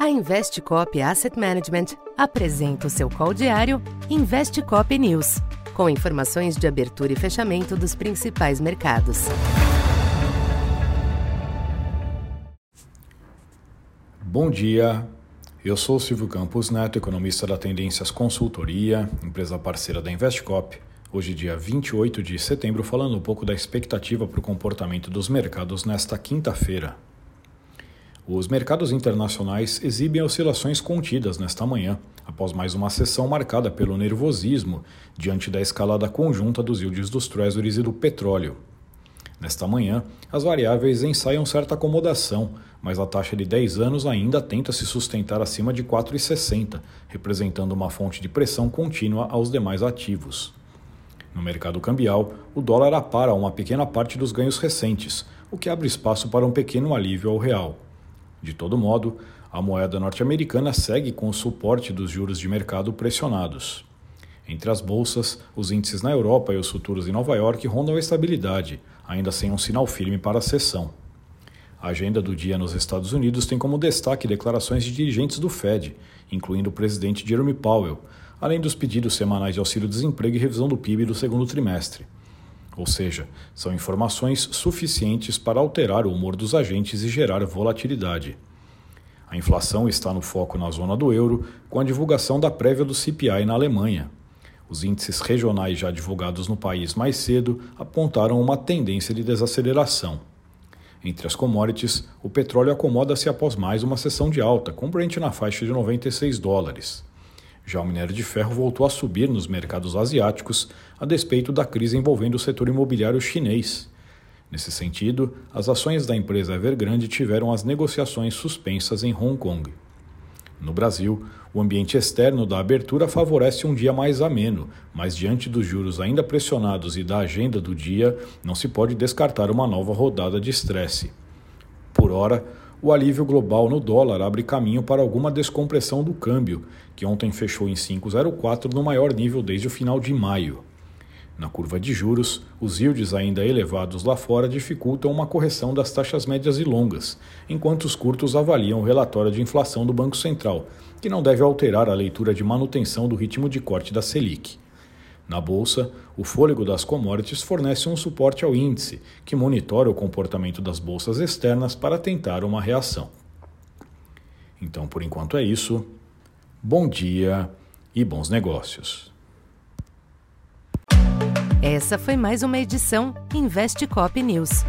A Investcop Asset Management apresenta o seu call diário Investcop News, com informações de abertura e fechamento dos principais mercados. Bom dia, eu sou Silvio Campos Neto, economista da Tendências Consultoria, empresa parceira da Investcop. Hoje, dia 28 de setembro, falando um pouco da expectativa para o comportamento dos mercados nesta quinta-feira. Os mercados internacionais exibem oscilações contidas nesta manhã, após mais uma sessão marcada pelo nervosismo diante da escalada conjunta dos yields dos treasuries e do petróleo. Nesta manhã, as variáveis ensaiam certa acomodação, mas a taxa de 10 anos ainda tenta se sustentar acima de 4,60, representando uma fonte de pressão contínua aos demais ativos. No mercado cambial, o dólar apara uma pequena parte dos ganhos recentes, o que abre espaço para um pequeno alívio ao real. De todo modo, a moeda norte-americana segue com o suporte dos juros de mercado pressionados. Entre as bolsas, os índices na Europa e os futuros em Nova York rondam a estabilidade, ainda sem um sinal firme para a sessão. A agenda do dia nos Estados Unidos tem como destaque declarações de dirigentes do Fed, incluindo o presidente Jeremy Powell, além dos pedidos semanais de auxílio-desemprego e revisão do PIB do segundo trimestre. Ou seja, são informações suficientes para alterar o humor dos agentes e gerar volatilidade. A inflação está no foco na zona do euro, com a divulgação da prévia do CPI na Alemanha. Os índices regionais já divulgados no país mais cedo apontaram uma tendência de desaceleração. Entre as commodities, o petróleo acomoda-se após mais uma sessão de alta, com Brent na faixa de 96 dólares. Já o minério de ferro voltou a subir nos mercados asiáticos, a despeito da crise envolvendo o setor imobiliário chinês. Nesse sentido, as ações da empresa Evergrande tiveram as negociações suspensas em Hong Kong. No Brasil, o ambiente externo da abertura favorece um dia mais ameno, mas diante dos juros ainda pressionados e da agenda do dia, não se pode descartar uma nova rodada de estresse. Por hora, o alívio global no dólar abre caminho para alguma descompressão do câmbio, que ontem fechou em 5,04 no maior nível desde o final de maio. Na curva de juros, os yields ainda elevados lá fora dificultam uma correção das taxas médias e longas, enquanto os curtos avaliam o relatório de inflação do Banco Central, que não deve alterar a leitura de manutenção do ritmo de corte da Selic. Na bolsa, o fôlego das commodities fornece um suporte ao índice, que monitora o comportamento das bolsas externas para tentar uma reação. Então, por enquanto é isso. Bom dia e bons negócios. Essa foi mais uma edição Investe Cop News.